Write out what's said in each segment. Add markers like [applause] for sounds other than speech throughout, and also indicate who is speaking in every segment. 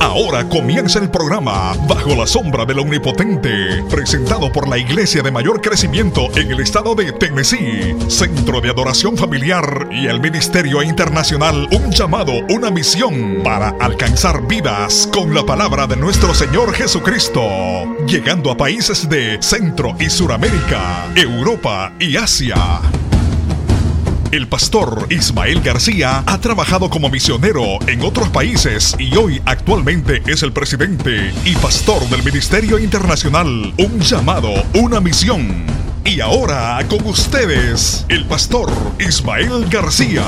Speaker 1: Ahora comienza el programa Bajo la sombra del Omnipotente, presentado por la iglesia de mayor crecimiento en el estado de Tennessee, Centro de Adoración Familiar y el Ministerio Internacional Un llamado, una misión para alcanzar vidas con la palabra de nuestro Señor Jesucristo, llegando a países de Centro y Suramérica, Europa y Asia. El pastor Ismael García ha trabajado como misionero en otros países y hoy actualmente es el presidente y pastor del Ministerio Internacional Un llamado, una misión. Y ahora con ustedes, el pastor Ismael García.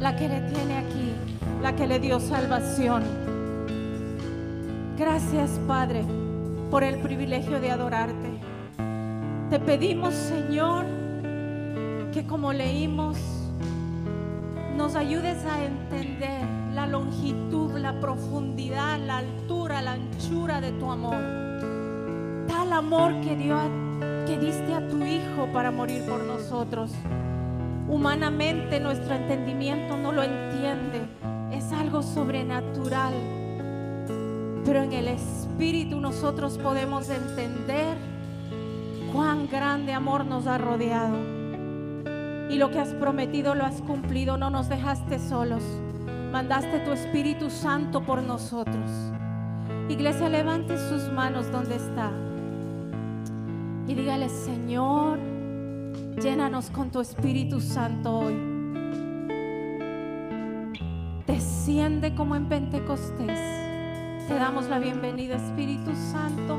Speaker 2: La que le tiene aquí, la que le dio salvación. Gracias, Padre por el privilegio de adorarte. Te pedimos, Señor, que como leímos, nos ayudes a entender la longitud, la profundidad, la altura, la anchura de tu amor. Tal amor que, dio que diste a tu Hijo para morir por nosotros. Humanamente nuestro entendimiento no lo entiende. Es algo sobrenatural. Pero en el Espíritu nosotros podemos entender cuán grande amor nos ha rodeado. Y lo que has prometido lo has cumplido, no nos dejaste solos. Mandaste tu Espíritu Santo por nosotros. Iglesia, levante sus manos donde está. Y dígale, Señor, llénanos con tu Espíritu Santo hoy. Desciende como en Pentecostés te damos la bienvenida, Espíritu Santo,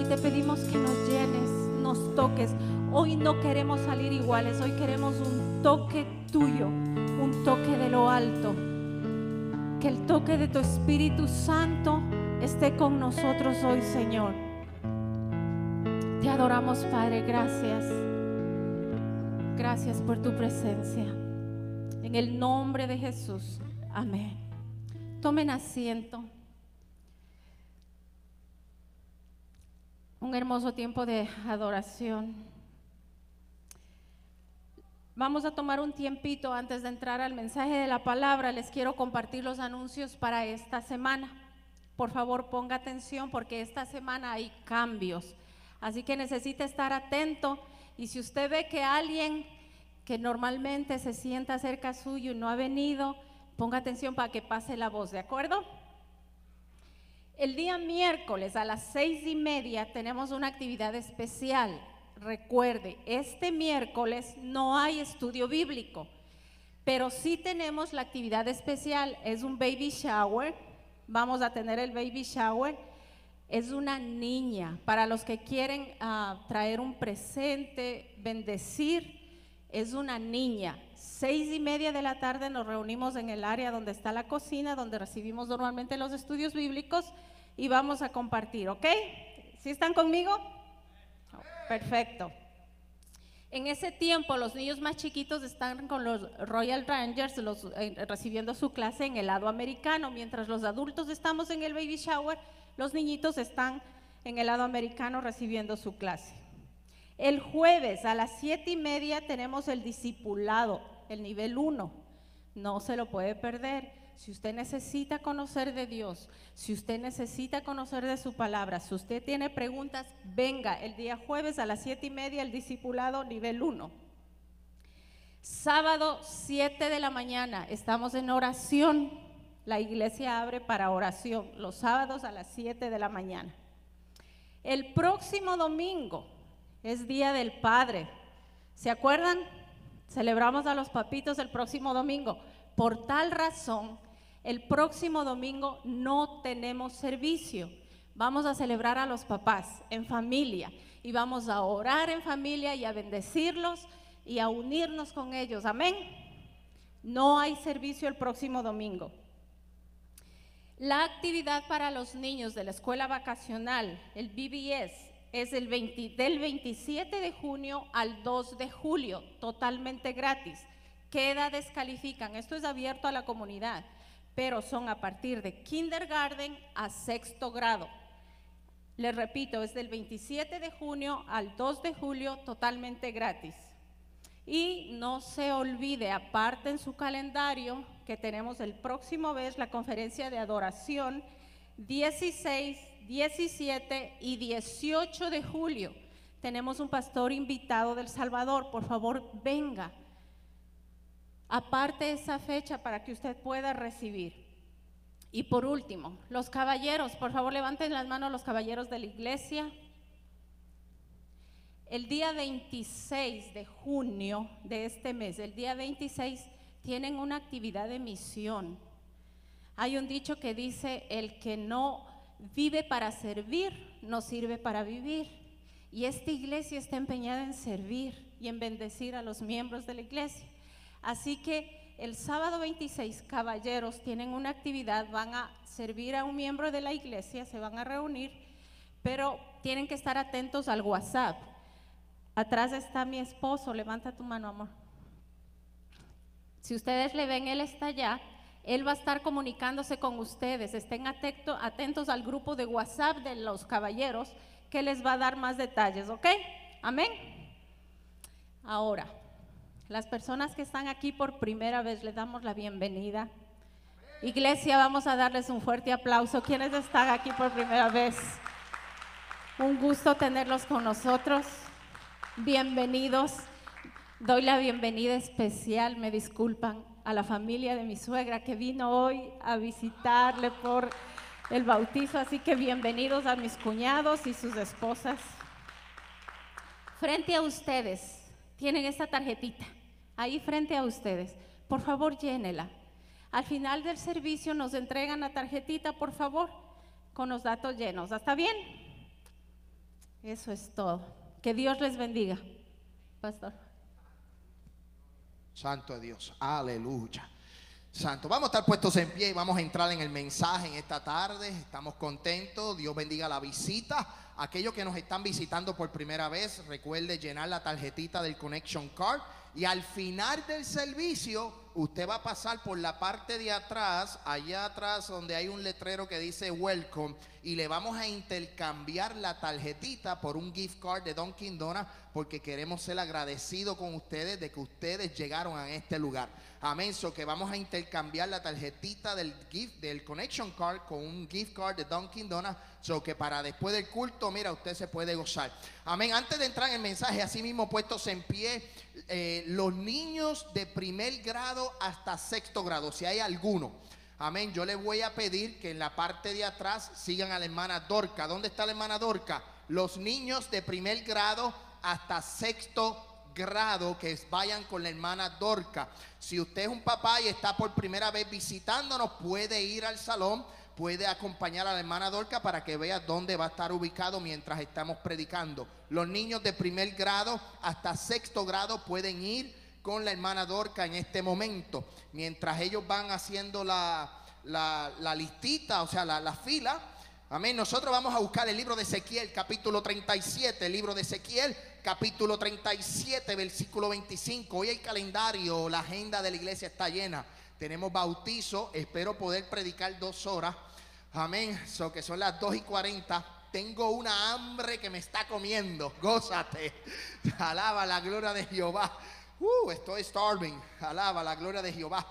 Speaker 2: y te pedimos que nos llenes, nos toques. Hoy no queremos salir iguales, hoy queremos un toque tuyo, un toque de lo alto. Que el toque de tu Espíritu Santo esté con nosotros hoy, Señor. Te adoramos, Padre, gracias. Gracias por tu presencia. En el nombre de Jesús. Amén. Tomen asiento. Un hermoso tiempo de adoración. Vamos a tomar un tiempito antes de entrar al mensaje de la palabra. Les quiero compartir los anuncios para esta semana. Por favor, ponga atención porque esta semana hay cambios. Así que necesita estar atento. Y si usted ve que alguien que normalmente se sienta cerca suyo no ha venido, ponga atención para que pase la voz, ¿de acuerdo? El día miércoles a las seis y media tenemos una actividad especial. Recuerde, este miércoles no hay estudio bíblico, pero sí tenemos la actividad especial. Es un baby shower. Vamos a tener el baby shower. Es una niña. Para los que quieren ah, traer un presente, bendecir, es una niña. Seis y media de la tarde nos reunimos en el área donde está la cocina, donde recibimos normalmente los estudios bíblicos y vamos a compartir, ¿ok? ¿Sí están conmigo? Perfecto. En ese tiempo los niños más chiquitos están con los Royal Rangers eh, recibiendo su clase en el lado americano, mientras los adultos estamos en el baby shower, los niñitos están en el lado americano recibiendo su clase. El jueves a las siete y media tenemos el discipulado, el nivel 1. No se lo puede perder. Si usted necesita conocer de Dios, si usted necesita conocer de su palabra, si usted tiene preguntas, venga el día jueves a las siete y media el discipulado nivel 1. Sábado 7 de la mañana estamos en oración. La iglesia abre para oración los sábados a las 7 de la mañana. El próximo domingo es Día del Padre. ¿Se acuerdan? Celebramos a los papitos el próximo domingo. Por tal razón, el próximo domingo no tenemos servicio. Vamos a celebrar a los papás en familia y vamos a orar en familia y a bendecirlos y a unirnos con ellos. Amén. No hay servicio el próximo domingo. La actividad para los niños de la escuela vacacional, el BBS, es el del 27 de junio al 2 de julio, totalmente gratis. ¿Qué edades califican? Esto es abierto a la comunidad, pero son a partir de kindergarten a sexto grado. Les repito, es del 27 de junio al 2 de julio, totalmente gratis. Y no se olvide, aparte en su calendario, que tenemos el próximo mes la conferencia de adoración 16, 17 y 18 de julio. Tenemos un pastor invitado del Salvador. Por favor, venga. Aparte esa fecha para que usted pueda recibir. Y por último, los caballeros, por favor levanten las manos los caballeros de la iglesia. El día 26 de junio de este mes, el día 26, tienen una actividad de misión. Hay un dicho que dice, el que no vive para servir, no sirve para vivir. Y esta iglesia está empeñada en servir y en bendecir a los miembros de la iglesia. Así que el sábado 26, caballeros tienen una actividad, van a servir a un miembro de la iglesia, se van a reunir, pero tienen que estar atentos al WhatsApp. Atrás está mi esposo, levanta tu mano, amor. Si ustedes le ven, él está allá. Él va a estar comunicándose con ustedes. Estén atentos al grupo de WhatsApp de los caballeros que les va a dar más detalles, ¿ok? Amén. Ahora, las personas que están aquí por primera vez, les damos la bienvenida. Iglesia, vamos a darles un fuerte aplauso. ¿Quiénes están aquí por primera vez? Un gusto tenerlos con nosotros. Bienvenidos. Doy la bienvenida especial, me disculpan, a la familia de mi suegra que vino hoy a visitarle por el bautizo, así que bienvenidos a mis cuñados y sus esposas. Frente a ustedes tienen esta tarjetita, ahí frente a ustedes. Por favor, llénela. Al final del servicio nos entregan la tarjetita, por favor, con los datos llenos. ¿Está bien? Eso es todo. Que Dios les bendiga, pastor.
Speaker 3: Santo Dios, aleluya. Santo, vamos a estar puestos en pie y vamos a entrar en el mensaje en esta tarde. Estamos contentos. Dios bendiga la visita. Aquellos que nos están visitando por primera vez, recuerde llenar la tarjetita del Connection Card. Y al final del servicio, usted va a pasar por la parte de atrás, allá atrás donde hay un letrero que dice Welcome, y le vamos a intercambiar la tarjetita por un gift card de Dunkin' Donuts, porque queremos ser agradecidos con ustedes de que ustedes llegaron a este lugar. Amén. So que vamos a intercambiar la tarjetita del gift, del connection card con un gift card de Dunkin' Donuts. So que para después del culto, mira, usted se puede gozar. Amén. Antes de entrar en el mensaje, así mismo puestos en pie, eh, los niños de primer grado hasta sexto grado, si hay alguno. Amén. Yo les voy a pedir que en la parte de atrás sigan a la hermana Dorca. ¿Dónde está la hermana Dorca? Los niños de primer grado hasta sexto grado que vayan con la hermana Dorca. Si usted es un papá y está por primera vez visitándonos, puede ir al salón, puede acompañar a la hermana Dorca para que vea dónde va a estar ubicado mientras estamos predicando. Los niños de primer grado hasta sexto grado pueden ir con la hermana Dorca en este momento. Mientras ellos van haciendo la, la, listita, o sea, la, la fila. Amén. Nosotros vamos a buscar el libro de Ezequiel, capítulo 37, el libro de Ezequiel, capítulo 37, versículo 25. Hoy el calendario, la agenda de la iglesia está llena. Tenemos bautizo, espero poder predicar dos horas. Amén. So que son las 2 y 40. Tengo una hambre que me está comiendo. Gózate. Alaba la gloria de Jehová. Uh, estoy starving. Alaba la gloria de Jehová.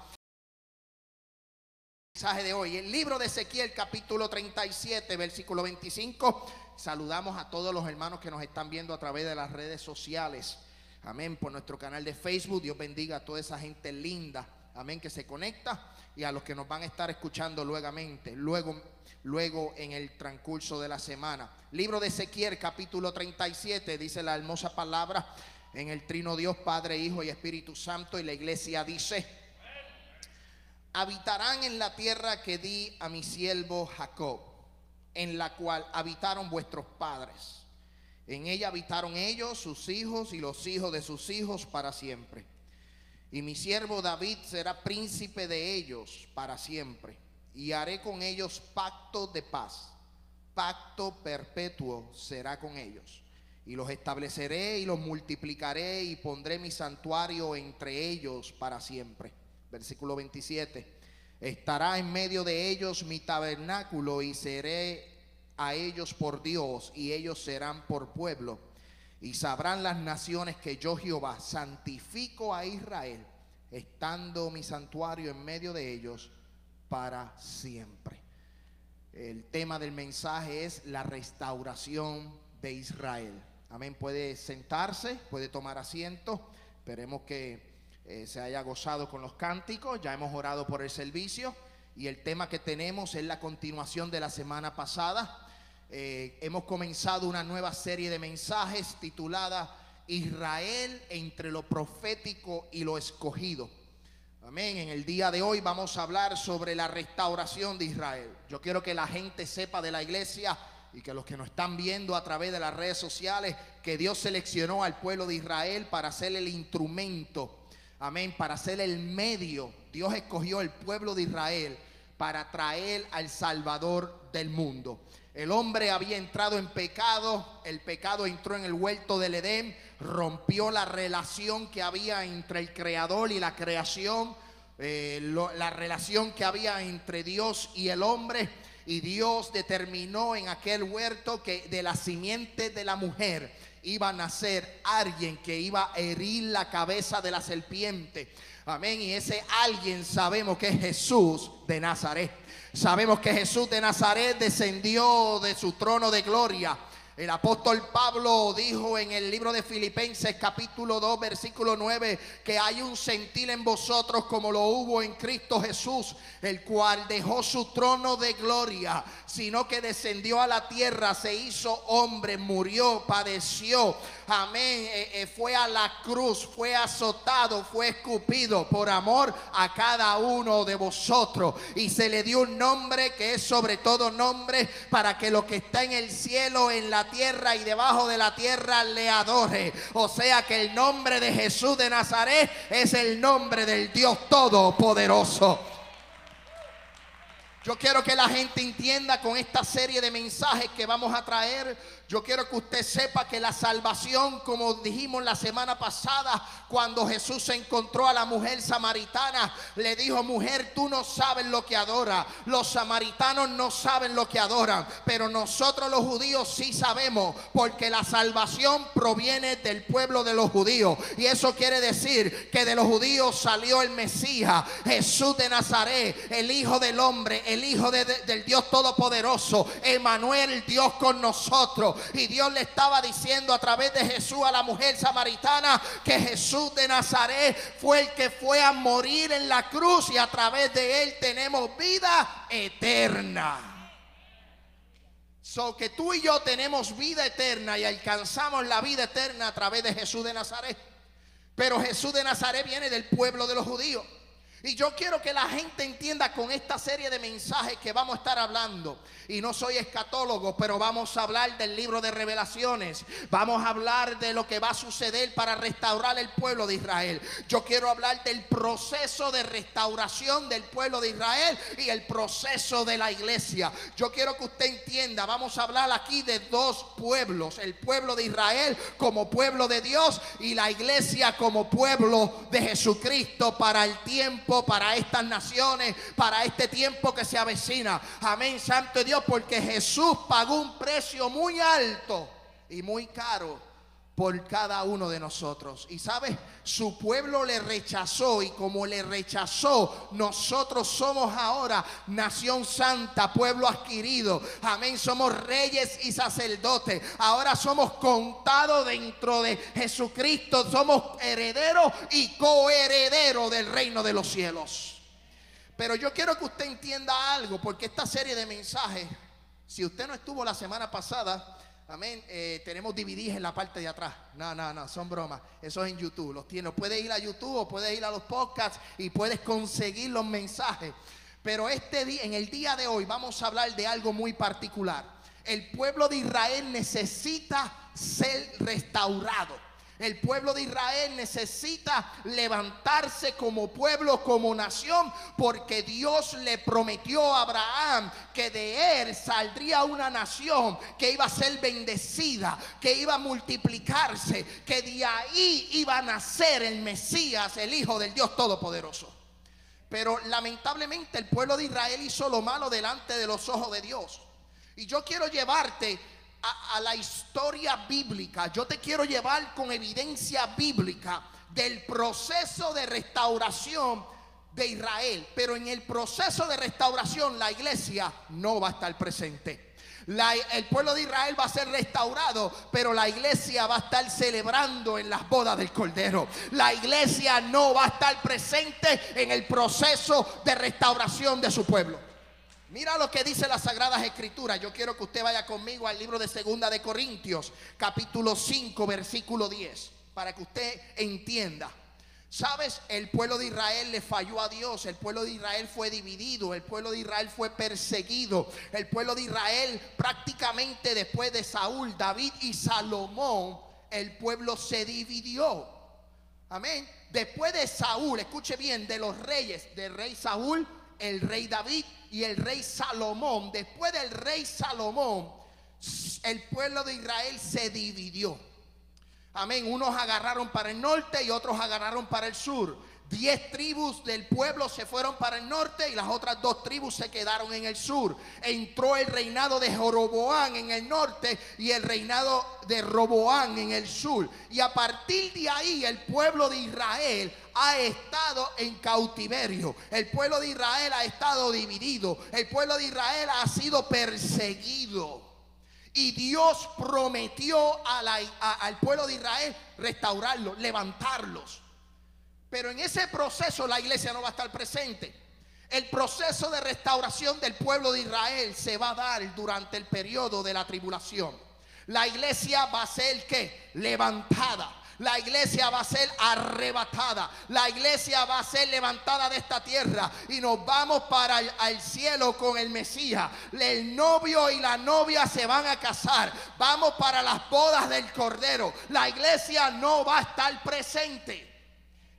Speaker 3: Mensaje de hoy, el libro de Ezequiel capítulo 37, versículo 25. Saludamos a todos los hermanos que nos están viendo a través de las redes sociales. Amén. Por nuestro canal de Facebook. Dios bendiga a toda esa gente linda. Amén. Que se conecta. Y a los que nos van a estar escuchando luego, luego, luego en el transcurso de la semana. Libro de Ezequiel, capítulo 37, dice la hermosa palabra en el trino Dios, Padre, Hijo y Espíritu Santo. Y la iglesia dice: Habitarán en la tierra que di a mi siervo Jacob en la cual habitaron vuestros padres. En ella habitaron ellos, sus hijos y los hijos de sus hijos para siempre. Y mi siervo David será príncipe de ellos para siempre. Y haré con ellos pacto de paz. Pacto perpetuo será con ellos. Y los estableceré y los multiplicaré y pondré mi santuario entre ellos para siempre. Versículo 27 Estará en medio de ellos mi tabernáculo y seré a ellos por Dios y ellos serán por pueblo. Y sabrán las naciones que yo Jehová santifico a Israel, estando mi santuario en medio de ellos para siempre. El tema del mensaje es la restauración de Israel. Amén. Puede sentarse, puede tomar asiento. Esperemos que eh, se haya gozado con los cánticos. Ya hemos orado por el servicio. Y el tema que tenemos es la continuación de la semana pasada. Eh, hemos comenzado una nueva serie de mensajes titulada Israel entre lo profético y lo escogido. Amén. En el día de hoy vamos a hablar sobre la restauración de Israel. Yo quiero que la gente sepa de la iglesia y que los que nos están viendo a través de las redes sociales, que Dios seleccionó al pueblo de Israel para ser el instrumento. Amén. Para ser el medio. Dios escogió el pueblo de Israel para traer al Salvador del mundo. El hombre había entrado en pecado, el pecado entró en el huerto del Edén, rompió la relación que había entre el creador y la creación, eh, la relación que había entre Dios y el hombre. Y Dios determinó en aquel huerto que de la simiente de la mujer iba a nacer alguien que iba a herir la cabeza de la serpiente. Amén. Y ese alguien sabemos que es Jesús de Nazaret. Sabemos que Jesús de Nazaret descendió de su trono de gloria. El apóstol Pablo dijo en el libro de Filipenses capítulo 2 versículo 9 que hay un sentir en vosotros como lo hubo en Cristo Jesús, el cual dejó su trono de gloria, sino que descendió a la tierra, se hizo hombre, murió, padeció, amén, eh, eh, fue a la cruz, fue azotado, fue escupido por amor a cada uno de vosotros. Y se le dio un nombre que es sobre todo nombre para que lo que está en el cielo, en la tierra y debajo de la tierra le adore. O sea que el nombre de Jesús de Nazaret es el nombre del Dios Todopoderoso. Yo quiero que la gente entienda con esta serie de mensajes que vamos a traer yo quiero que usted sepa que la salvación, como dijimos la semana pasada, cuando Jesús se encontró a la mujer samaritana, le dijo, mujer, tú no sabes lo que adora. Los samaritanos no saben lo que adoran, pero nosotros los judíos sí sabemos, porque la salvación proviene del pueblo de los judíos. Y eso quiere decir que de los judíos salió el Mesías, Jesús de Nazaret, el Hijo del Hombre, el Hijo del Dios Todopoderoso, Emanuel, Dios con nosotros. Y Dios le estaba diciendo a través de Jesús a la mujer samaritana que Jesús de Nazaret fue el que fue a morir en la cruz y a través de él tenemos vida eterna. So que tú y yo tenemos vida eterna y alcanzamos la vida eterna a través de Jesús de Nazaret. Pero Jesús de Nazaret viene del pueblo de los judíos. Y yo quiero que la gente entienda con esta serie de mensajes que vamos a estar hablando. Y no soy escatólogo, pero vamos a hablar del libro de revelaciones. Vamos a hablar de lo que va a suceder para restaurar el pueblo de Israel. Yo quiero hablar del proceso de restauración del pueblo de Israel y el proceso de la iglesia. Yo quiero que usted entienda, vamos a hablar aquí de dos pueblos. El pueblo de Israel como pueblo de Dios y la iglesia como pueblo de Jesucristo para el tiempo para estas naciones, para este tiempo que se avecina. Amén, Santo Dios, porque Jesús pagó un precio muy alto y muy caro por cada uno de nosotros. Y sabes, su pueblo le rechazó y como le rechazó, nosotros somos ahora nación santa, pueblo adquirido. Amén, somos reyes y sacerdotes. Ahora somos contados dentro de Jesucristo, somos herederos y coherederos del reino de los cielos. Pero yo quiero que usted entienda algo, porque esta serie de mensajes, si usted no estuvo la semana pasada, Amén. Eh, tenemos DVDs en la parte de atrás. No, no, no, son bromas. Eso es en YouTube. Los tienes. Puedes ir a YouTube o puedes ir a los podcasts y puedes conseguir los mensajes. Pero este día, en el día de hoy, vamos a hablar de algo muy particular. El pueblo de Israel necesita ser restaurado. El pueblo de Israel necesita levantarse como pueblo, como nación, porque Dios le prometió a Abraham que de él saldría una nación que iba a ser bendecida, que iba a multiplicarse, que de ahí iba a nacer el Mesías, el Hijo del Dios Todopoderoso. Pero lamentablemente el pueblo de Israel hizo lo malo delante de los ojos de Dios. Y yo quiero llevarte a, la historia bíblica. Yo te quiero llevar con evidencia bíblica del proceso de restauración de Israel. Pero en el proceso de restauración la iglesia no va a estar presente. El pueblo de Israel va a ser restaurado, pero la iglesia va a estar celebrando en las bodas del Cordero. La iglesia no va a estar presente en el proceso de restauración de su pueblo. Mira lo que dice las Sagradas Escrituras. Yo quiero que usted vaya conmigo al libro de Segunda de Corintios, capítulo 5, versículo 10, para que usted entienda. Sabes, el pueblo de Israel le falló a Dios, el pueblo de Israel fue dividido, el pueblo de Israel fue perseguido, el pueblo de Israel prácticamente después de Saúl, David y Salomón, el pueblo se dividió. Amén. Después de Saúl, escuche bien, de los reyes, del rey Saúl, el rey David y el rey Salomón. Después del rey Salomón, el pueblo de Israel se dividió. Amén. Unos agarraron para el norte y otros agarraron para el sur. Diez tribus del pueblo se fueron para el norte y las otras dos tribus se quedaron en el sur. Entró el reinado de Joroboán en el norte y el reinado de Roboán en el sur. Y a partir de ahí el pueblo de Israel ha estado en cautiverio. El pueblo de Israel ha estado dividido. El pueblo de Israel ha sido perseguido. Y Dios prometió al pueblo de Israel restaurarlos, levantarlos. Pero en ese proceso la iglesia no va a estar presente. El proceso de restauración del pueblo de Israel se va a dar durante el periodo de la tribulación. La iglesia va a ser que levantada. La iglesia va a ser arrebatada. La iglesia va a ser levantada de esta tierra y nos vamos para el al cielo con el Mesías. El novio y la novia se van a casar. Vamos para las bodas del Cordero. La iglesia no va a estar presente.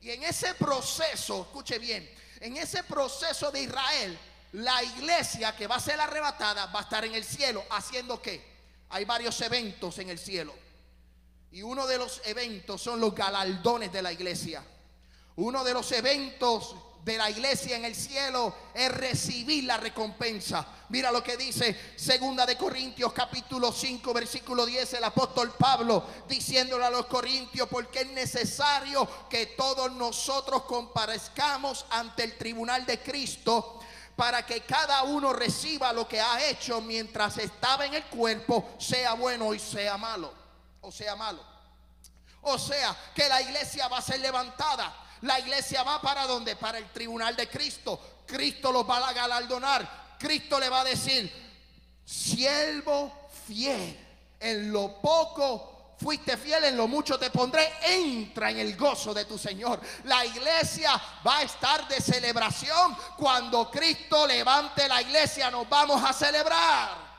Speaker 3: Y en ese proceso, escuche bien, en ese proceso de Israel, la iglesia que va a ser arrebatada va a estar en el cielo haciendo qué? Hay varios eventos en el cielo. Y uno de los eventos son los galardones de la iglesia. Uno de los eventos de la iglesia en el cielo es recibir la recompensa. Mira lo que dice Segunda de Corintios capítulo 5 versículo 10 el apóstol Pablo diciéndole a los corintios porque es necesario que todos nosotros comparezcamos ante el tribunal de Cristo para que cada uno reciba lo que ha hecho mientras estaba en el cuerpo, sea bueno y sea malo, o sea malo. O sea, que la iglesia va a ser levantada. La iglesia va para donde? Para el tribunal de Cristo. Cristo los va a galardonar. Cristo le va a decir, siervo fiel, en lo poco fuiste fiel, en lo mucho te pondré, entra en el gozo de tu Señor. La iglesia va a estar de celebración. Cuando Cristo levante la iglesia, nos vamos a celebrar.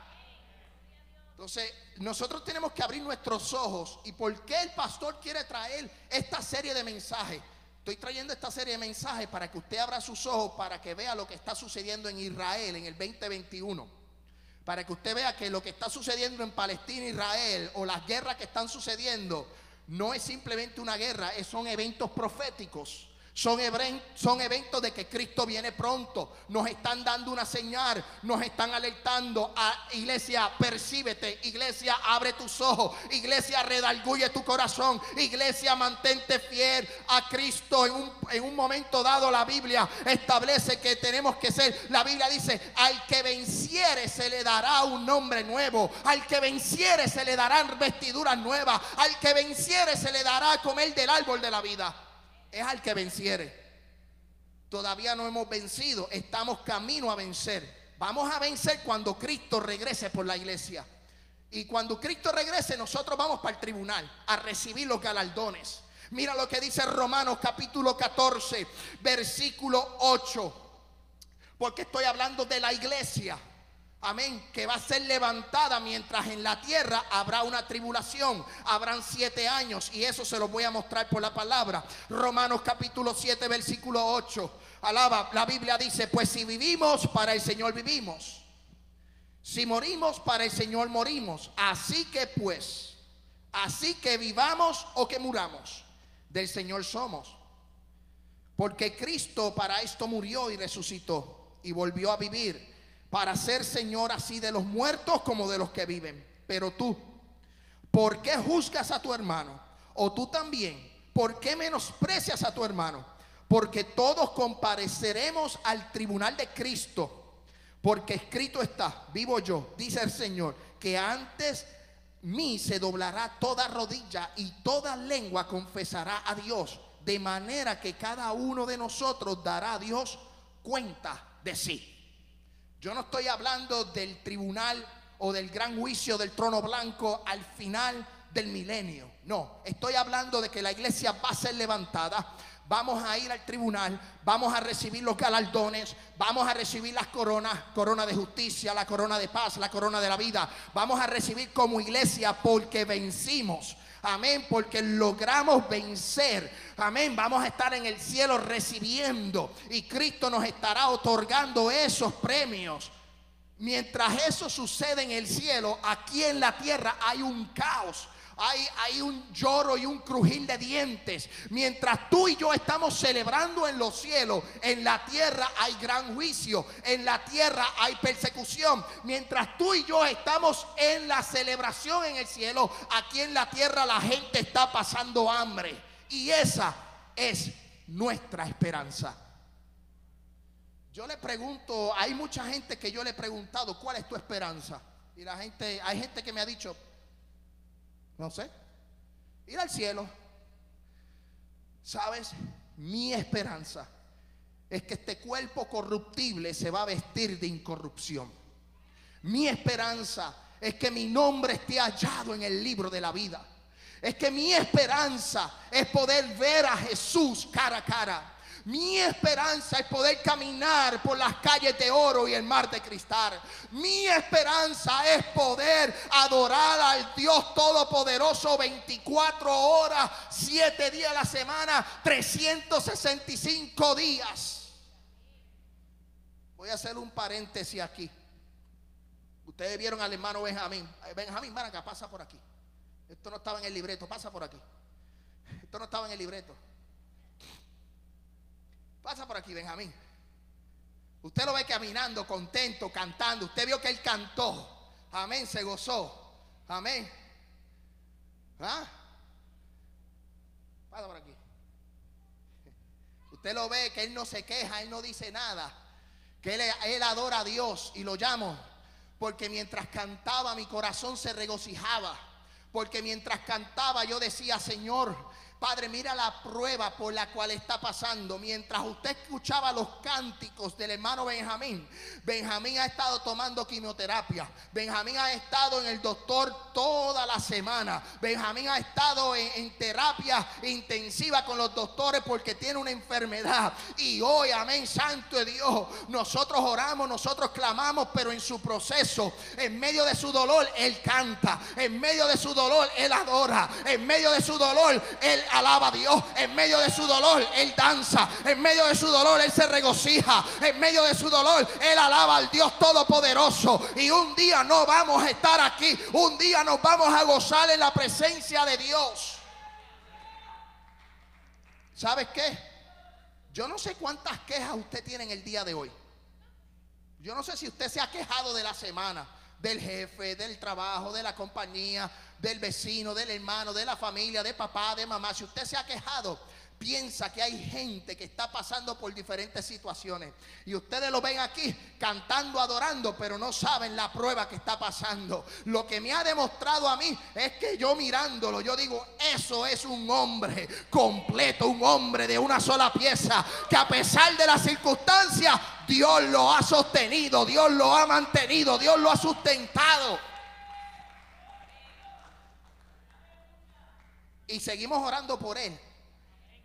Speaker 3: Entonces, nosotros tenemos que abrir nuestros ojos. ¿Y por qué el pastor quiere traer esta serie de mensajes? Estoy trayendo esta serie de mensajes para que usted abra sus ojos, para que vea lo que está sucediendo en Israel en el 2021. Para que usted vea que lo que está sucediendo en Palestina, Israel, o las guerras que están sucediendo, no es simplemente una guerra, son eventos proféticos. Son, eventos de que Cristo viene pronto. Nos están dando una señal. Nos están alertando. Iglesia, percíbete. Iglesia, abre tus ojos. Iglesia, redarguye tu corazón. Iglesia, mantente fiel a Cristo. En un, en un momento dado la Biblia establece que tenemos que ser. La Biblia dice, al que venciere se le dará un nombre nuevo. Al que venciere se le darán vestiduras nuevas. Al que venciere se le dará comer del árbol de la vida es al que venciere. Todavía no hemos vencido, estamos camino a vencer. Vamos a vencer cuando Cristo regrese por la iglesia. Y cuando Cristo regrese, nosotros vamos para el tribunal a recibir los galardones. Mira lo que dice Romanos capítulo 14, versículo 8. Porque estoy hablando de la iglesia. Amén. Que va a ser levantada mientras en la tierra habrá una tribulación. Habrán siete años. Y eso se lo voy a mostrar por la palabra. Romanos capítulo 7, versículo 8. Alaba. La Biblia dice, pues si vivimos, para el Señor vivimos. Si morimos, para el Señor morimos. Así que pues, así que vivamos o que muramos, del Señor somos. Porque Cristo para esto murió y resucitó y volvió a vivir para ser Señor así de los muertos como de los que viven. Pero tú, ¿por qué juzgas a tu hermano? O tú también, ¿por qué menosprecias a tu hermano? Porque todos compareceremos al tribunal de Cristo. Porque escrito está, vivo yo, dice el Señor, que antes mí se doblará toda rodilla y toda lengua confesará a Dios. De manera que cada uno de nosotros dará a Dios cuenta de sí. Yo no estoy hablando del tribunal o del gran juicio del trono blanco al final del milenio. No, estoy hablando de que la iglesia va a ser levantada. Vamos a ir al tribunal, vamos a recibir los galardones, vamos a recibir las coronas, corona de justicia, la corona de paz, la corona de la vida. Vamos a recibir como iglesia porque vencimos. Amén, porque logramos vencer. Amén, vamos a estar en el cielo recibiendo y Cristo nos estará otorgando esos premios. Mientras eso sucede en el cielo, aquí en la tierra hay un caos. Hay, un lloro y un crujir de dientes. Mientras tú y yo estamos celebrando en los cielos, en la tierra hay gran juicio, en la tierra hay persecución. Mientras tú y yo estamos en la celebración en el cielo, aquí en la tierra la gente está pasando hambre. Y esa es nuestra esperanza. Yo le pregunto, hay mucha gente que yo le he preguntado, ¿cuál es tu esperanza? Y la gente, hay gente que me ha dicho, no sé, ir al cielo. ¿Sabes? Mi esperanza es que este cuerpo corruptible se va a vestir de incorrupción. Mi esperanza es que mi nombre esté hallado en el libro de la vida. Es que mi esperanza es poder ver a Jesús cara a cara. Mi esperanza es poder caminar por las calles de oro y el mar de cristal. Mi esperanza es poder adorar al Dios Todopoderoso 24 horas, 7 días a la semana, 365 días. Voy a hacer un paréntesis aquí. Ustedes vieron al hermano Benjamín. Benjamín, ven acá, pasa por aquí. Esto no estaba en el libreto, pasa por aquí. Esto no estaba en el libreto. Pasa por aquí, Benjamín. Usted lo ve caminando, contento, cantando. Usted vio que él cantó. Amén, se gozó. Amén. ¿Ah? Pasa por aquí. Usted lo ve que él no se queja, él no dice nada. Que él, adora a Dios y lo llamo. Porque mientras cantaba mi corazón se regocijaba. Porque mientras cantaba yo decía, Señor, Padre, mira la prueba por la cual está pasando. Mientras usted escuchaba los cánticos del hermano Benjamín, Benjamín ha estado tomando quimioterapia. Benjamín ha estado en el doctor toda la semana. Benjamín ha estado en, terapia intensiva con los doctores porque tiene una enfermedad. Y hoy, amén, santo de Dios, nosotros oramos, nosotros clamamos, pero en su proceso, en medio de su dolor, Él canta. En medio de su dolor, Él adora. En medio de su dolor, Alaba a Dios. En medio de su dolor, Él danza. En medio de su dolor, Él se regocija. En medio de su dolor, Él alaba al Dios Todopoderoso. Y un día no vamos a estar aquí. Un día nos vamos a gozar en la presencia de Dios. ¿Sabes qué? Yo no sé cuántas quejas usted tiene en el día de hoy. Yo no sé si usted se ha quejado de la semana, del jefe, del trabajo, de la compañía, del vecino, del hermano, de la familia, de papá, de mamá, si usted se ha quejado, piensa que hay gente que está pasando por diferentes situaciones. Y ustedes lo ven aquí cantando, adorando, pero no saben la prueba que está pasando. Lo que me ha demostrado a mí es que yo mirándolo, yo digo, eso es un hombre completo, un hombre de una sola pieza, que a pesar de las circunstancias, Dios lo ha sostenido, Dios lo ha mantenido, Dios lo ha sustentado. Y seguimos orando por él.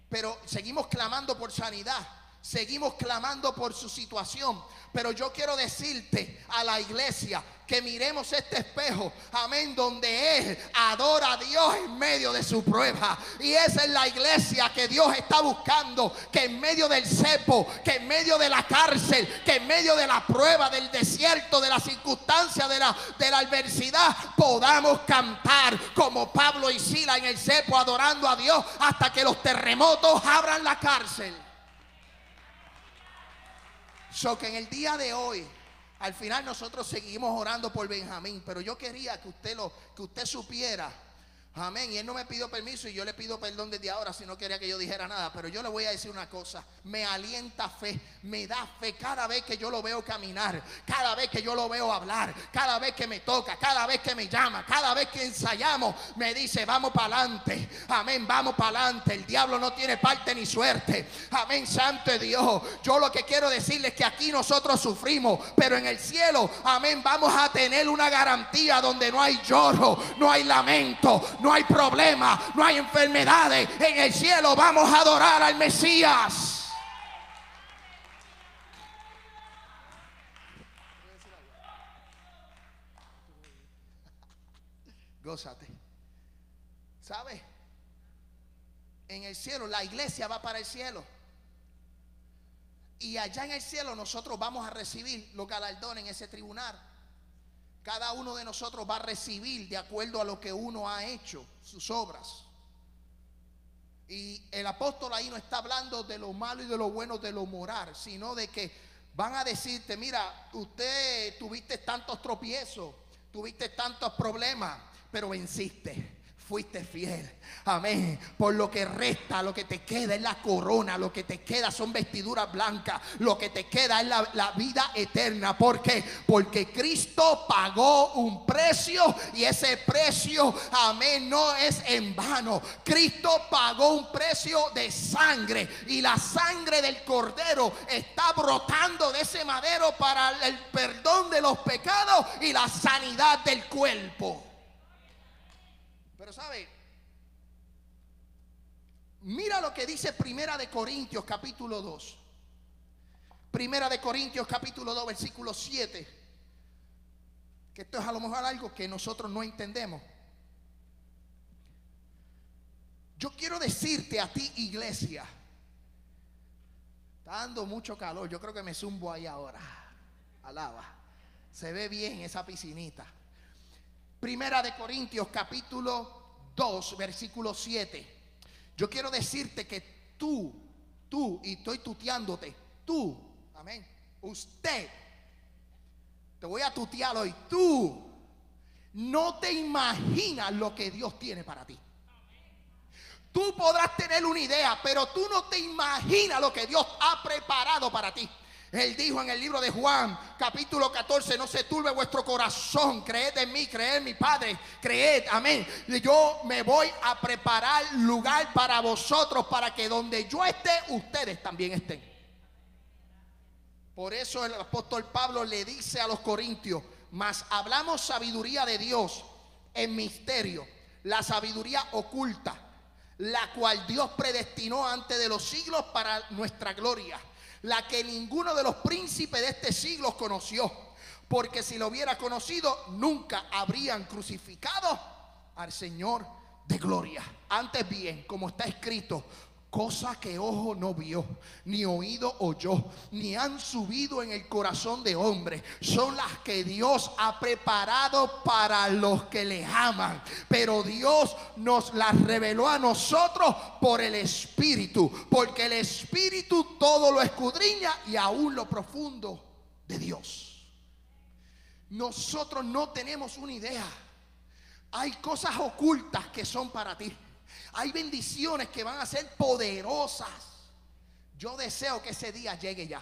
Speaker 3: Pero seguimos clamando por sanidad. Seguimos clamando por su situación. Pero yo quiero decirte a la iglesia que miremos este espejo, amén, donde Él adora a Dios en medio de su prueba. Y esa es la iglesia que Dios está buscando, que en medio del cepo, que en medio de la cárcel, que en medio de la prueba, del desierto, de la circunstancia, de la, de la adversidad, podamos cantar como Pablo y Sila en el cepo adorando a Dios hasta que los terremotos abran la cárcel. So que en el día de hoy Al final nosotros seguimos orando por Benjamín, pero yo quería que usted lo que usted supiera Amén. Y él no me pidió permiso y yo le pido perdón desde ahora si no quería que yo dijera nada. Pero yo le voy a decir una cosa. Me alienta fe, me da fe cada vez que yo lo veo caminar, cada vez que yo lo veo hablar, cada vez que me toca, cada vez que me llama, cada vez que ensayamos, me dice, vamos para adelante. Amén, vamos para adelante. El diablo no tiene parte ni suerte. Amén, santo Dios. Yo lo que quiero decirles es que aquí nosotros sufrimos, pero en el cielo, amén, vamos a tener una garantía donde no hay lloro, no hay lamento hay problema, no hay enfermedades. En el cielo vamos a adorar al Mesías. Gózate. ¿Sabes? En el cielo, la iglesia va para el cielo. Y allá en el cielo nosotros vamos a recibir los galardones en ese tribunal. Cada uno de nosotros va a recibir de acuerdo a lo que uno ha hecho, sus obras. Y el apóstol ahí no está hablando de lo malo y de lo bueno, de lo moral, sino de que van a decirte, mira, usted tuviste tantos tropiezos, tuviste tantos problemas, pero venciste fuiste fiel. Amén. Por lo que resta, lo que te queda es la corona, lo que te queda son vestiduras blancas, lo que te queda es la, vida eterna. ¿Por qué? Porque Cristo pagó un precio y ese precio, amén, no es en vano. Cristo pagó un precio de sangre y la sangre del cordero está brotando de ese madero para el perdón de los pecados y la sanidad del cuerpo. Sabe, mira lo que dice Primera de Corintios capítulo 2. Primera de Corintios capítulo 2 versículo 7. Que esto es a lo mejor algo que nosotros no entendemos. Yo quiero decirte a ti, iglesia, está dando mucho calor. Yo creo que me zumbo ahí ahora. Alaba. Se ve bien esa piscinita. Primera de Corintios capítulo 2, versículo 7. Yo quiero decirte que tú, tú, y estoy tuteándote, tú, amén, usted, te voy a tutear hoy, tú no te imaginas lo que Dios tiene para ti. Tú podrás tener una idea, pero tú no te imaginas lo que Dios ha preparado para ti. Él dijo en el libro de Juan, capítulo 14, no se turbe vuestro corazón, creed en mí, creed en mi Padre, creed, amén. Yo me voy a preparar lugar para vosotros, para que donde yo esté, ustedes también estén. Por eso el apóstol Pablo le dice a los corintios, mas hablamos sabiduría de Dios en misterio, la sabiduría oculta, la cual Dios predestinó antes de los siglos para nuestra gloria la que ninguno de los príncipes de este siglo conoció. Porque si lo hubiera conocido, nunca habrían crucificado al Señor de gloria. Antes bien, como está escrito, Cosa que ojo no vio, ni oído oyó, ni han subido en el corazón de hombre. Son las que Dios ha preparado para los que le aman. Pero Dios nos las reveló a nosotros por el Espíritu. Porque el Espíritu todo lo escudriña y aún lo profundo de Dios. Nosotros no tenemos una idea. Hay cosas ocultas que son para ti. Hay bendiciones que van a ser poderosas. Yo deseo que ese día llegue ya.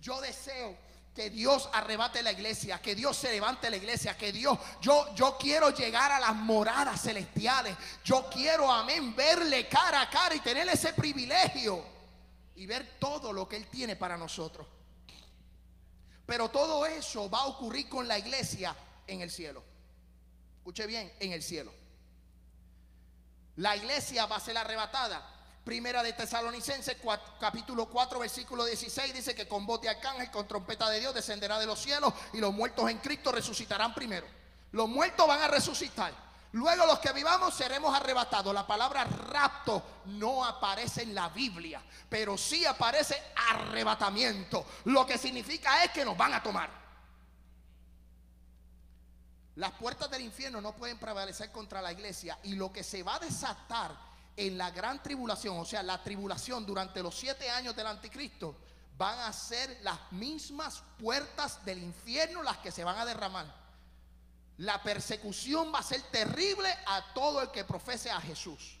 Speaker 3: Yo deseo que Dios arrebate la iglesia, que Dios se levante la iglesia, que Dios, yo, yo quiero llegar a las moradas celestiales. Yo quiero, amén, verle cara a cara y tener ese privilegio y ver todo lo que Él tiene para nosotros. Pero todo eso va a ocurrir con la iglesia en el cielo. Escuche bien, en el cielo. La iglesia va a ser arrebatada. Primera de Tesalonicenses, capítulo 4, versículo 16, dice que con voz de arcángel, con trompeta de Dios, descenderá de los cielos y los muertos en Cristo resucitarán primero. Los muertos van a resucitar. Luego los que vivamos seremos arrebatados. La palabra rapto no aparece en la Biblia, pero sí aparece arrebatamiento. Lo que significa es que nos van a tomar. Las puertas del infierno no pueden prevalecer contra la iglesia y lo que se va a desatar en la gran tribulación, o sea, la tribulación durante los siete años del anticristo, van a ser las mismas puertas del infierno las que se van a derramar. La persecución va a ser terrible a todo el que profese a Jesús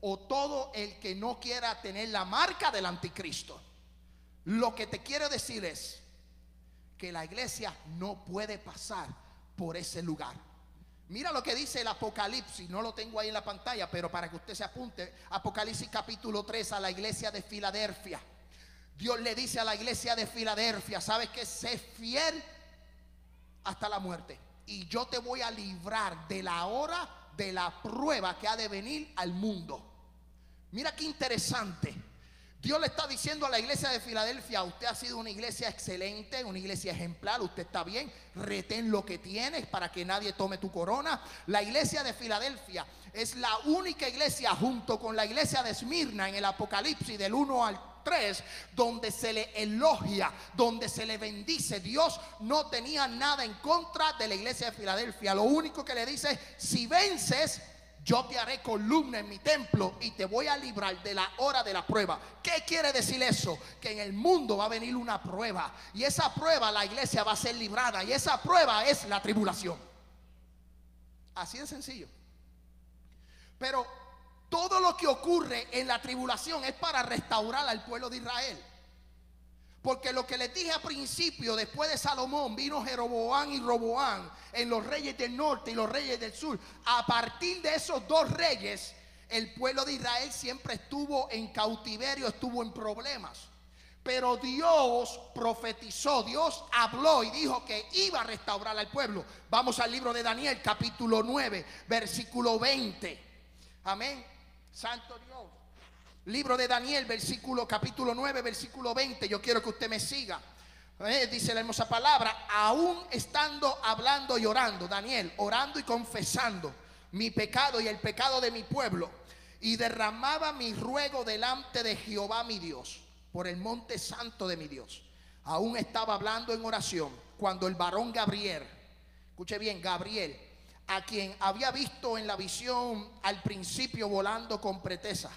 Speaker 3: o todo el que no quiera tener la marca del anticristo. Lo que te quiero decir es que la iglesia no puede pasar por ese lugar. Mira lo que dice el Apocalipsis, no lo tengo ahí en la pantalla, pero para que usted se apunte, Apocalipsis capítulo 3 a la iglesia de Filadelfia. Dios le dice a la iglesia de Filadelfia, ¿sabes que Sé fiel hasta la muerte. Y yo te voy a librar de la hora de la prueba que ha de venir al mundo. Mira qué interesante. Dios le está diciendo a la iglesia de Filadelfia, usted ha sido una iglesia excelente, una iglesia ejemplar, usted está bien, retén lo que tienes para que nadie tome tu corona. La iglesia de Filadelfia es la única iglesia junto con la iglesia de Esmirna en el Apocalipsis del 1 al 3, donde se le elogia, donde se le bendice. Dios no tenía nada en contra de la iglesia de Filadelfia. Lo único que le dice, si vences, yo te haré columna en mi templo y te voy a librar de la hora de la prueba. ¿Qué quiere decir eso? Que en el mundo va a venir una prueba y esa prueba la iglesia va a ser librada y esa prueba es la tribulación. Así de sencillo. Pero todo lo que ocurre en la tribulación es para restaurar al pueblo de Israel. Porque lo que les dije al principio, después de Salomón, vino Jeroboán y Roboán en los reyes del norte y los reyes del sur. A partir de esos dos reyes, el pueblo de Israel siempre estuvo en cautiverio, estuvo en problemas. Pero Dios profetizó, Dios habló y dijo que iba a restaurar al pueblo. Vamos al libro de Daniel, capítulo 9, versículo 20. Amén. Santo Dios. Libro de Daniel, versículo capítulo 9, versículo 20. Yo quiero que usted me siga. Eh, dice la hermosa palabra, aún estando hablando y orando, Daniel, orando y confesando mi pecado y el pecado de mi pueblo, y derramaba mi ruego delante de Jehová mi Dios, por el monte santo de mi Dios. Aún estaba hablando en oración cuando el varón Gabriel, escuche bien, Gabriel, a quien había visto en la visión al principio volando con pretesa.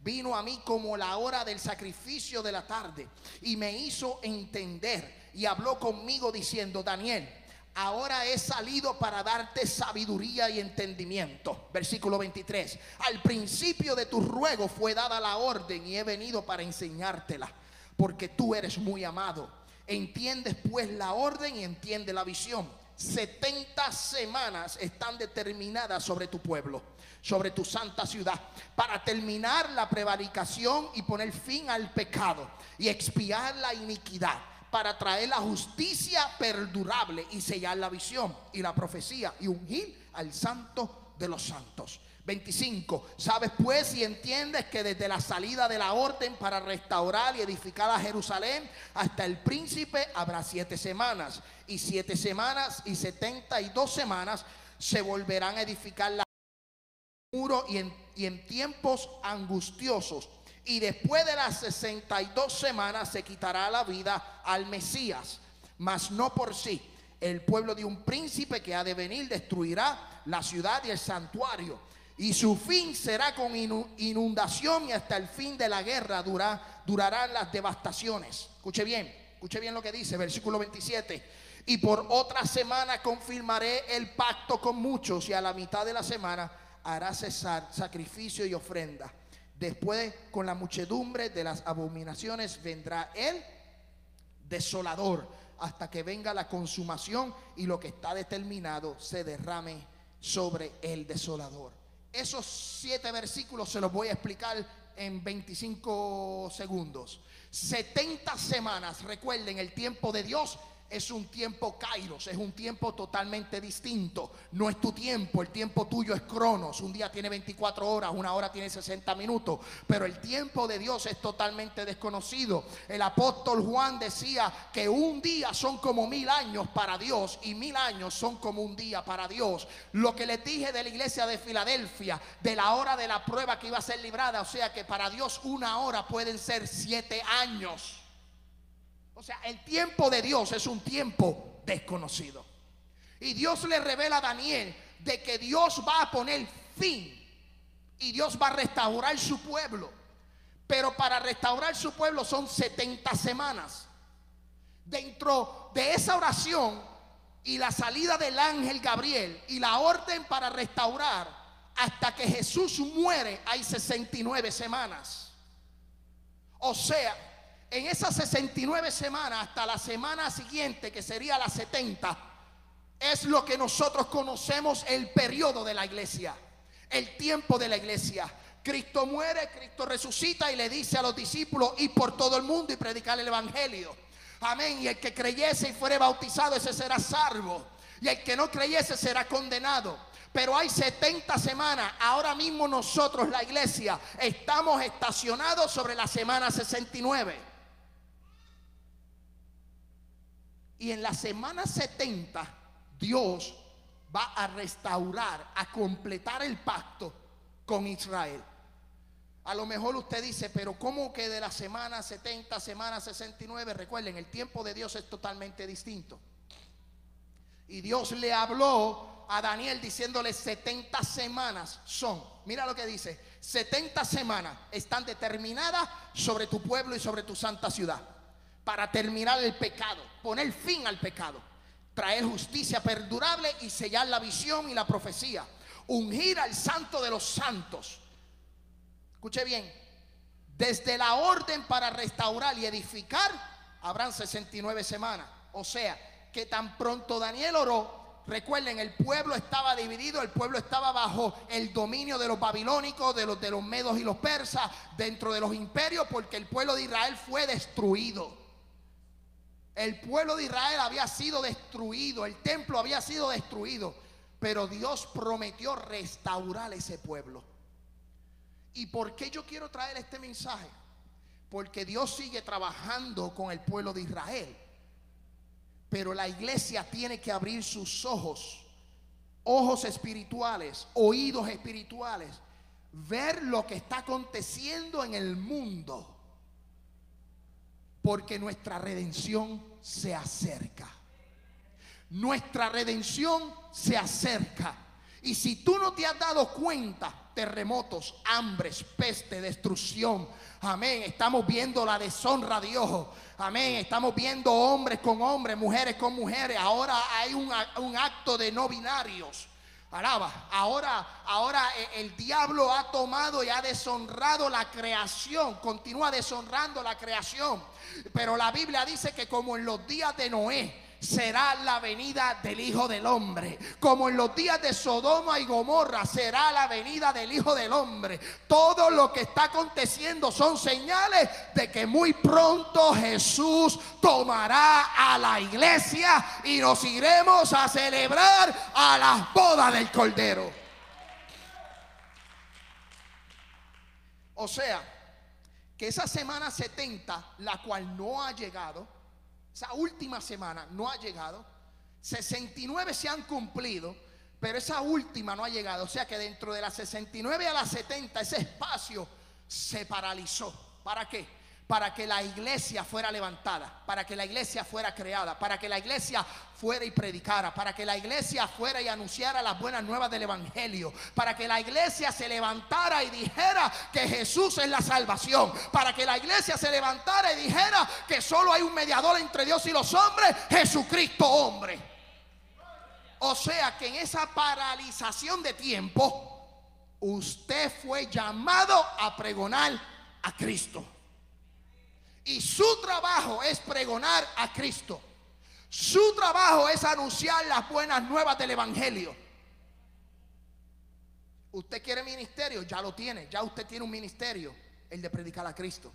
Speaker 3: Vino a mí como la hora del sacrificio de la tarde y me hizo entender y habló conmigo diciendo, Daniel, ahora he salido para darte sabiduría y entendimiento. Versículo 23. Al principio de tu ruego fue dada la orden y he venido para enseñártela, porque tú eres muy amado. Entiendes pues la orden y entiende la visión 70 semanas están determinadas sobre tu pueblo, sobre tu santa ciudad, para terminar la prevaricación y poner fin al pecado y expiar la iniquidad, para traer la justicia perdurable y sellar la visión y la profecía y ungir al santo de los santos. 25. Sabes pues y entiendes que desde la salida de la orden para restaurar y edificar a Jerusalén hasta el príncipe habrá siete semanas. Y siete semanas y setenta y dos semanas se volverán a edificar la muro y en, tiempos angustiosos. Y después de las 62 semanas se quitará la vida al Mesías, mas no por sí. El pueblo de un príncipe que ha de venir destruirá la ciudad y el santuario y su fin será con inundación y hasta el fin de la guerra durarán las devastaciones. Escuche bien, escuche bien lo que dice, versículo 27. Y por otra semana confirmaré el pacto con muchos y a la mitad de la semana hará cesar sacrificio y ofrenda. Después con la muchedumbre de las abominaciones vendrá el desolador hasta que venga la consumación y lo que está determinado se derrame sobre el desolador. Esos siete versículos se los voy a explicar en 25 segundos. 70 semanas, recuerden, el tiempo de Dios es un tiempo kairos, es un tiempo totalmente distinto. No es tu tiempo, el tiempo tuyo es cronos. Un día tiene 24 horas, una hora tiene 60 minutos, pero el tiempo de Dios es totalmente desconocido. El apóstol Juan decía que un día son como mil años para Dios y mil años son como un día para Dios. Lo que les dije de la iglesia de Filadelfia, de la hora de la prueba que iba a ser librada, o sea que para Dios una hora pueden ser siete años. O sea, el tiempo de Dios es un tiempo desconocido. Y Dios le revela a Daniel de que Dios va a poner fin y Dios va a restaurar su pueblo. Pero para restaurar su pueblo son 70 semanas. Dentro de esa oración y la salida del ángel Gabriel y la orden para restaurar hasta que Jesús muere hay 69 semanas. O sea, en esas 69 semanas hasta la semana siguiente, que sería la 70, es lo que nosotros conocemos el periodo de la iglesia, el tiempo de la iglesia. Cristo muere, Cristo resucita y le dice a los discípulos ir por todo el mundo y predicar el evangelio. Amén. Y el que creyese y fuere bautizado, ese será salvo. Y el que no creyese será condenado. Pero hay 70 semanas. Ahora mismo nosotros, la iglesia, estamos estacionados sobre la semana 69. Y en la semana 70, Dios va a restaurar, a completar el pacto con Israel. A lo mejor usted dice, pero ¿cómo que de la semana 70, semana 69? Recuerden, el tiempo de Dios es totalmente distinto. Y Dios le habló a Daniel diciéndole 70 semanas son. Mira lo que dice, 70 semanas están determinadas sobre tu pueblo y sobre tu santa ciudad. Para terminar el pecado, poner fin al pecado, traer justicia perdurable y sellar la visión y la profecía. Ungir al santo de los santos Escuche bien, desde la orden para restaurar y edificar, habrán 69 semanas. O sea, que tan pronto Daniel oró, recuerden, el pueblo estaba dividido, el pueblo estaba bajo el dominio de los babilónicos, de los, de los medos y los persas, dentro de los imperios, porque el pueblo de Israel fue destruido. El pueblo de Israel había sido destruido, el templo había sido destruido, pero Dios prometió restaurar ese pueblo. ¿Y por qué yo quiero traer este mensaje? Porque Dios sigue trabajando con el pueblo de Israel. Pero la iglesia tiene que abrir sus ojos, ojos espirituales, oídos espirituales, ver lo que está aconteciendo en el mundo. Porque nuestra redención se acerca. Nuestra redención se acerca. Y si tú no te has dado cuenta, terremotos, hambres, peste, destrucción. Amén. Estamos viendo la deshonra a Dios. Amén. Estamos viendo hombres con hombres, mujeres con mujeres. Ahora hay un, acto de no binarios. Ahora, ahora eh, el diablo ha tomado y ha deshonrado la creación. Continúa deshonrando la creación. Pero la Biblia dice que como en los días de Noé, será la venida del Hijo del Hombre. Como en los días de Sodoma y Gomorra será la venida del Hijo del Hombre. Todo lo que está aconteciendo son señales de que muy pronto Jesús tomará a la iglesia y nos iremos a celebrar a las bodas del Cordero. O sea, que esa semana 70, la cual no ha llegado, esa última semana no ha llegado. 69 se han cumplido, pero esa última no ha llegado. O sea que dentro de las 69 a las 70 ese espacio se paralizó. ¿Para qué? Para que la iglesia fuera levantada, para que la iglesia fuera creada, para que la iglesia fuera y predicara, para que la iglesia fuera y anunciara las buenas nuevas del Evangelio, para que la iglesia se levantara y dijera que Jesús es la salvación, para que la iglesia se levantara y dijera que solo hay un mediador entre Dios y los hombres, Jesucristo hombre. O sea que en esa paralización de tiempo, usted fue llamado a pregonar a Cristo. Y su trabajo es pregonar a Cristo. Su trabajo es anunciar las buenas nuevas del Evangelio. Usted quiere ministerio, ya lo tiene. Ya usted tiene un ministerio, el de predicar a Cristo.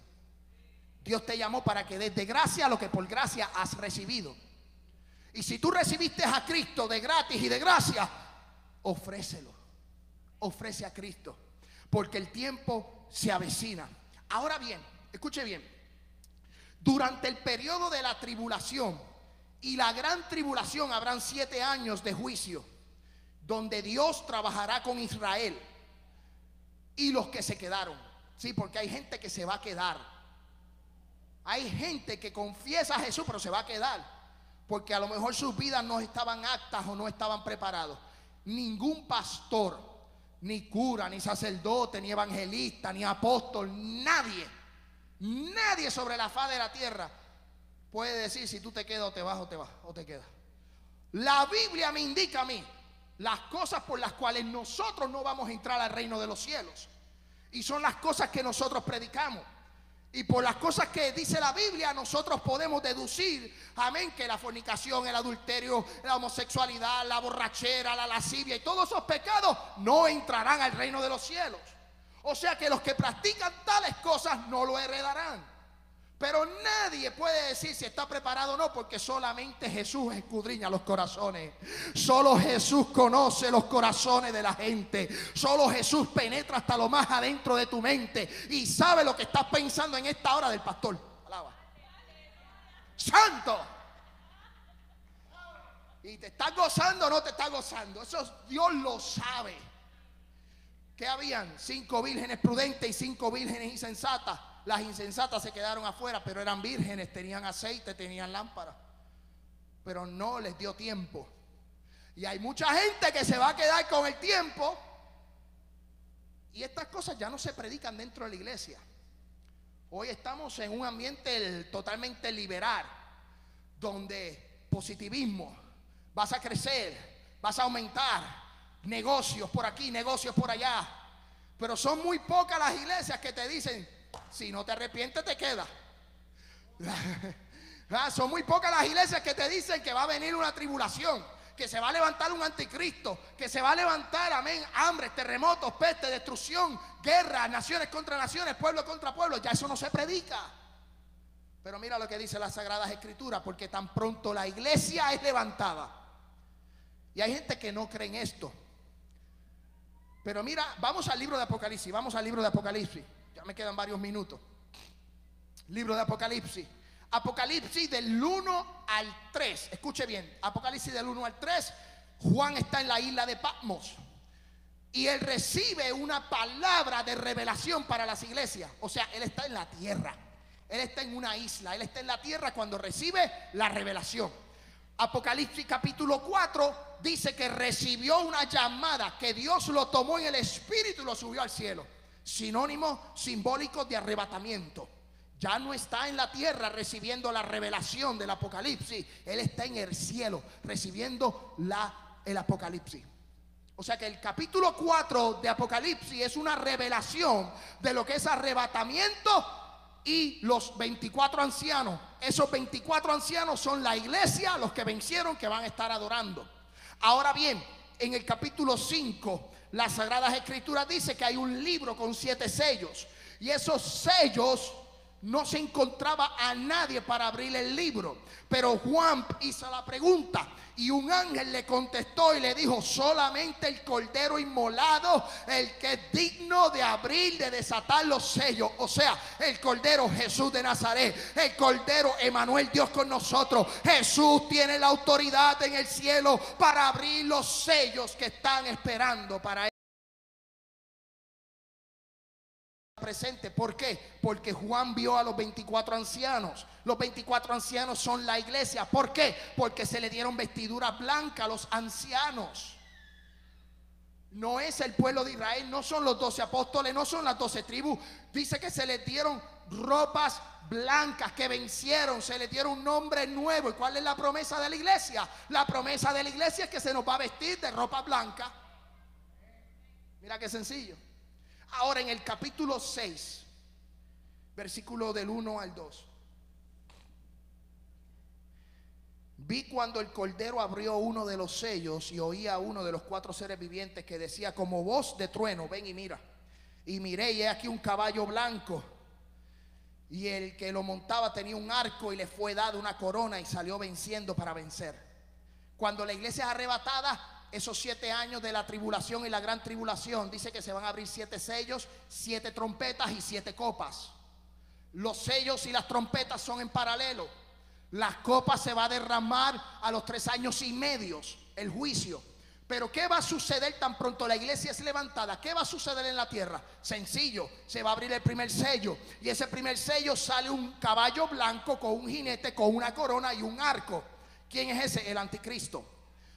Speaker 3: Dios te llamó para que desde gracia lo que por gracia has recibido. Y si tú recibiste a Cristo de gratis y de gracia, ofrécelo. Ofrece a Cristo. Porque el tiempo se avecina. Ahora bien, escuche bien. Durante el periodo de la tribulación y la gran tribulación habrán siete años de juicio, donde Dios trabajará con Israel y los que se quedaron. Sí, porque hay gente que se va a quedar. Hay gente que confiesa a Jesús, pero se va a quedar. Porque a lo mejor sus vidas no estaban actas o no estaban preparados. Ningún pastor, ni cura, ni sacerdote, ni evangelista, ni apóstol, nadie Nadie sobre la faz de la tierra puede decir si tú te quedas o te vas o te vas o te quedas. La Biblia me indica a mí las cosas por las cuales nosotros no vamos a entrar al reino de los cielos. Y son las cosas que nosotros predicamos. Y por las cosas que dice la Biblia, nosotros podemos deducir, amén, que la fornicación, el adulterio, la homosexualidad, la borrachera, la lascivia y todos esos pecados no entrarán al reino de los cielos. O sea que los que practican tales cosas no lo heredarán. Pero nadie puede decir si está preparado o no, porque solamente Jesús escudriña los corazones. Solo Jesús conoce los corazones de la gente. Solo Jesús penetra hasta lo más adentro de tu mente y sabe lo que estás pensando en esta hora del pastor. Alaba. Santo. Y te estás gozando o no te estás gozando. Eso Dios lo sabe. Que habían cinco vírgenes prudentes y cinco vírgenes insensatas. Las insensatas se quedaron afuera, pero eran vírgenes, tenían aceite, tenían lámpara. Pero no les dio tiempo. Y hay mucha gente que se va a quedar con el tiempo. Y estas cosas ya no se predican dentro de la iglesia. Hoy estamos en un ambiente totalmente liberal, donde positivismo, vas a crecer, vas a aumentar, negocios por aquí, negocios por allá. Pero son muy pocas las iglesias que te dicen, si no te arrepientes, te queda. [laughs] Ah, son muy pocas las iglesias que te dicen que va a venir una tribulación, que se va a levantar un anticristo, que se va a levantar, amén, hambre, terremotos, peste, destrucción, guerra, naciones contra naciones, pueblo contra pueblo. Ya eso no se predica. Pero mira lo que dice las Sagradas Escrituras, porque tan pronto la iglesia es levantada. Y hay gente que no cree en esto. Pero mira, vamos al libro de Apocalipsis, vamos al libro de Apocalipsis. Ya me quedan varios minutos. Libro de Apocalipsis. Apocalipsis del 1 al 3. Escuche bien. Apocalipsis del 1 al 3. Juan está en la isla de Patmos. Y él recibe una palabra de revelación para las iglesias. O sea, él está en la tierra. Él está en una isla. Él está en la tierra cuando recibe la revelación. Apocalipsis capítulo 4 dice que recibió una llamada, que Dios lo tomó en el espíritu y lo subió al cielo sinónimo simbólico de arrebatamiento. Ya no está en la tierra recibiendo la revelación del Apocalipsis. Él está en el cielo recibiendo la, el Apocalipsis. O sea que el capítulo 4 de Apocalipsis es una revelación de lo que es arrebatamiento y los 24 ancianos. Esos 24 ancianos son la iglesia, los que vencieron, que van a estar adorando. Ahora bien, en el capítulo 5 las Sagradas Escrituras dice que hay un libro con siete sellos. Y esos sellos no se encontraba a nadie para abrir el libro. Pero Juan hizo la pregunta y un ángel le contestó y le dijo, solamente el cordero inmolado, el que es digno de abrir, de desatar los sellos. O sea, el cordero Jesús de Nazaret, el cordero Emanuel, Dios con nosotros. Jesús tiene la autoridad en el cielo para abrir los sellos que están esperando para presente. ¿Por qué? Porque Juan vio a los 24 ancianos. Los 24 ancianos son la iglesia. ¿Por qué? Porque se le dieron vestidura blanca a los ancianos. No es el pueblo de Israel, no son los 12 apóstoles, no son las 12 tribus. Dice que se les dieron ropas blancas que vencieron, se les dieron un nombre nuevo. ¿Y cuál es la promesa de la iglesia? La promesa de la iglesia es que se nos va a vestir de ropa blanca. Mira qué sencillo. Ahora en el capítulo 6, versículo del 1 al 2. Vi cuando el cordero abrió uno de los sellos y oía a uno de los cuatro seres vivientes que decía como voz de trueno, ven y mira. Y miré y he aquí un caballo blanco. Y el que lo montaba tenía un arco y le fue dado una corona y salió venciendo para vencer. Cuando la iglesia es arrebatada, esos siete años de la tribulación y la gran tribulación, dice que se van a abrir siete sellos, siete trompetas y siete copas. Los sellos y las trompetas son en paralelo. Las copas se va a derramar a los tres años y medios, el juicio. Pero ¿qué va a suceder tan pronto la iglesia es levantada? ¿Qué va a suceder en la tierra? Sencillo, se va a abrir el primer sello. Y ese primer sello sale un caballo blanco con un jinete, con una corona y un arco. ¿Quién es ese? El anticristo.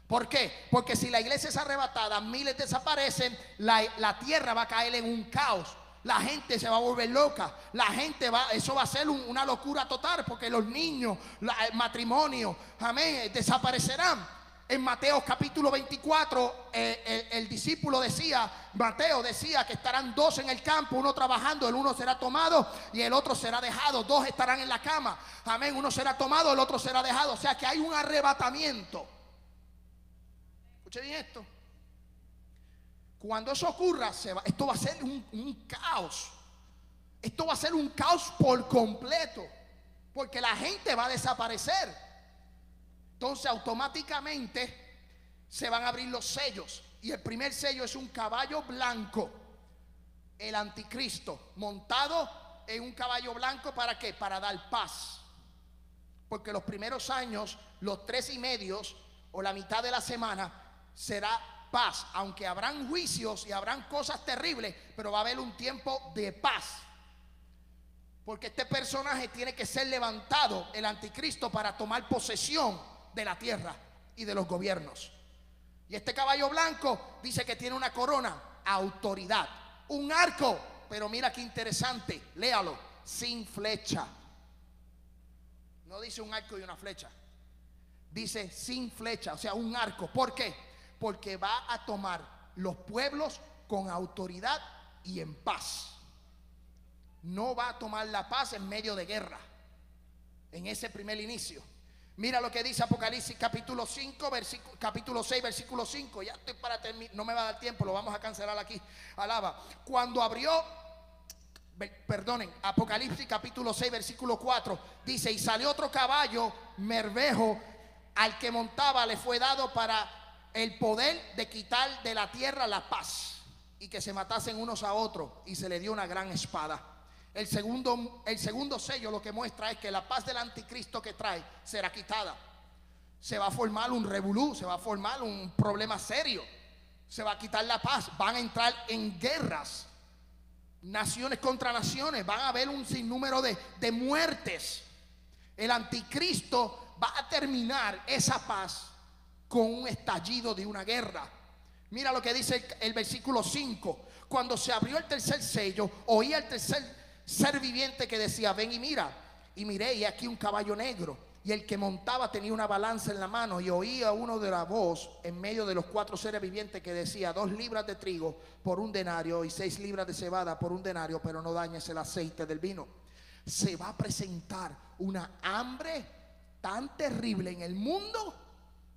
Speaker 3: ¿Por qué? Porque si la iglesia es arrebatada, miles desaparecen, la, tierra va a caer en un caos. La gente se va a volver loca. La gente va, eso va a ser un- una locura total porque los niños, la- el matrimonio, amén, desaparecerán. En Mateo capítulo 24, eh, el, el discípulo decía, Mateo decía que estarán dos en el campo, uno trabajando, el uno será tomado y el otro será dejado. Dos estarán en la cama, amén, uno será tomado, el otro será dejado. O sea que hay un arrebatamiento. Escuche bien esto. Cuando eso ocurra, esto va a ser un, un caos. Esto va a ser un caos por completo. Porque la gente va a desaparecer. Entonces automáticamente se van a abrir los sellos. Y el primer sello es un caballo blanco. El anticristo montado en un caballo blanco para qué? Para dar paz. Porque los primeros años, los tres y medios o la mitad de la semana será paz. Aunque habrán juicios y habrán cosas terribles, pero va a haber un tiempo de paz. Porque este personaje tiene que ser levantado, el anticristo, para tomar posesión de la tierra y de los gobiernos. Y este caballo blanco dice que tiene una corona, autoridad, un arco, pero mira qué interesante, léalo, sin flecha. No dice un arco y una flecha. Dice sin flecha, o sea, un arco. ¿Por qué? Porque va a tomar los pueblos con autoridad y en paz. No va a tomar la paz en medio de guerra. En ese primer inicio. Mira lo que dice Apocalipsis capítulo 5, versículo, capítulo 6, versículo 5. Ya estoy para terminar, no me va a dar tiempo, lo vamos a cancelar aquí. Alaba. Cuando abrió perdonen, Apocalipsis capítulo 6, versículo 4, dice, y salió otro caballo, mervejo, al que montaba le fue dado para el poder de quitar de la tierra la paz y que se matasen unos a otros y se le dio una gran espada. El segundo, el segundo sello lo que muestra es que la paz del anticristo que trae será quitada. Se va a formar un revolú, se va a formar un problema serio. Se va a quitar la paz, van a entrar en guerras naciones contra naciones, van a haber un sinnúmero de, de muertes. El anticristo va a terminar esa paz con un estallido de una guerra. Mira lo que dice el, versículo 5. Cuando se abrió el tercer sello, oía el tercer ser viviente que decía, ven y mira. Y miré y aquí un caballo negro. Y el que montaba tenía una balanza en la mano y oía uno de la voz en medio de los cuatro seres vivientes que decía, dos libras de trigo por un denario y seis libras de cebada por un denario, pero no dañes el aceite del vino. Se va a presentar una hambre tan terrible en el mundo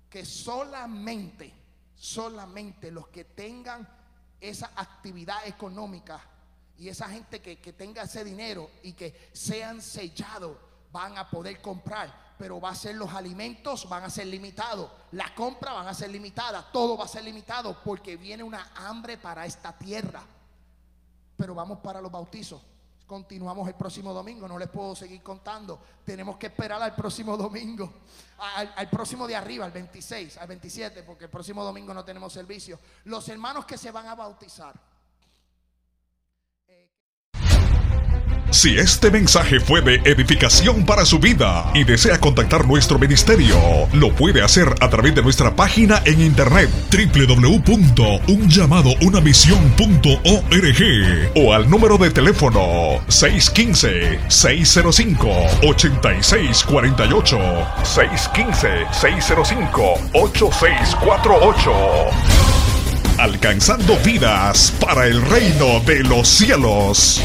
Speaker 3: que solamente, solamente los que tengan esa actividad económica y esa gente que, que tenga ese dinero y que sean sellados van a poder comprar. Pero va a ser los alimentos, van a ser limitados. La compra van a ser limitada. Todo va a ser limitado porque viene una hambre para esta tierra. Pero vamos para los bautizos. Continuamos el próximo domingo, no les puedo seguir contando. Tenemos que esperar al próximo domingo, al, próximo de arriba, al 26, al 27, porque el próximo domingo no tenemos servicio. Los hermanos que se van a bautizar.
Speaker 1: Si este mensaje fue de edificación para su vida y desea contactar nuestro ministerio, lo puede hacer a través de nuestra página en internet www.unllamadounamisión.org o al número de teléfono 615-605-8648 615-605-8648 Alcanzando vidas para el reino de los cielos.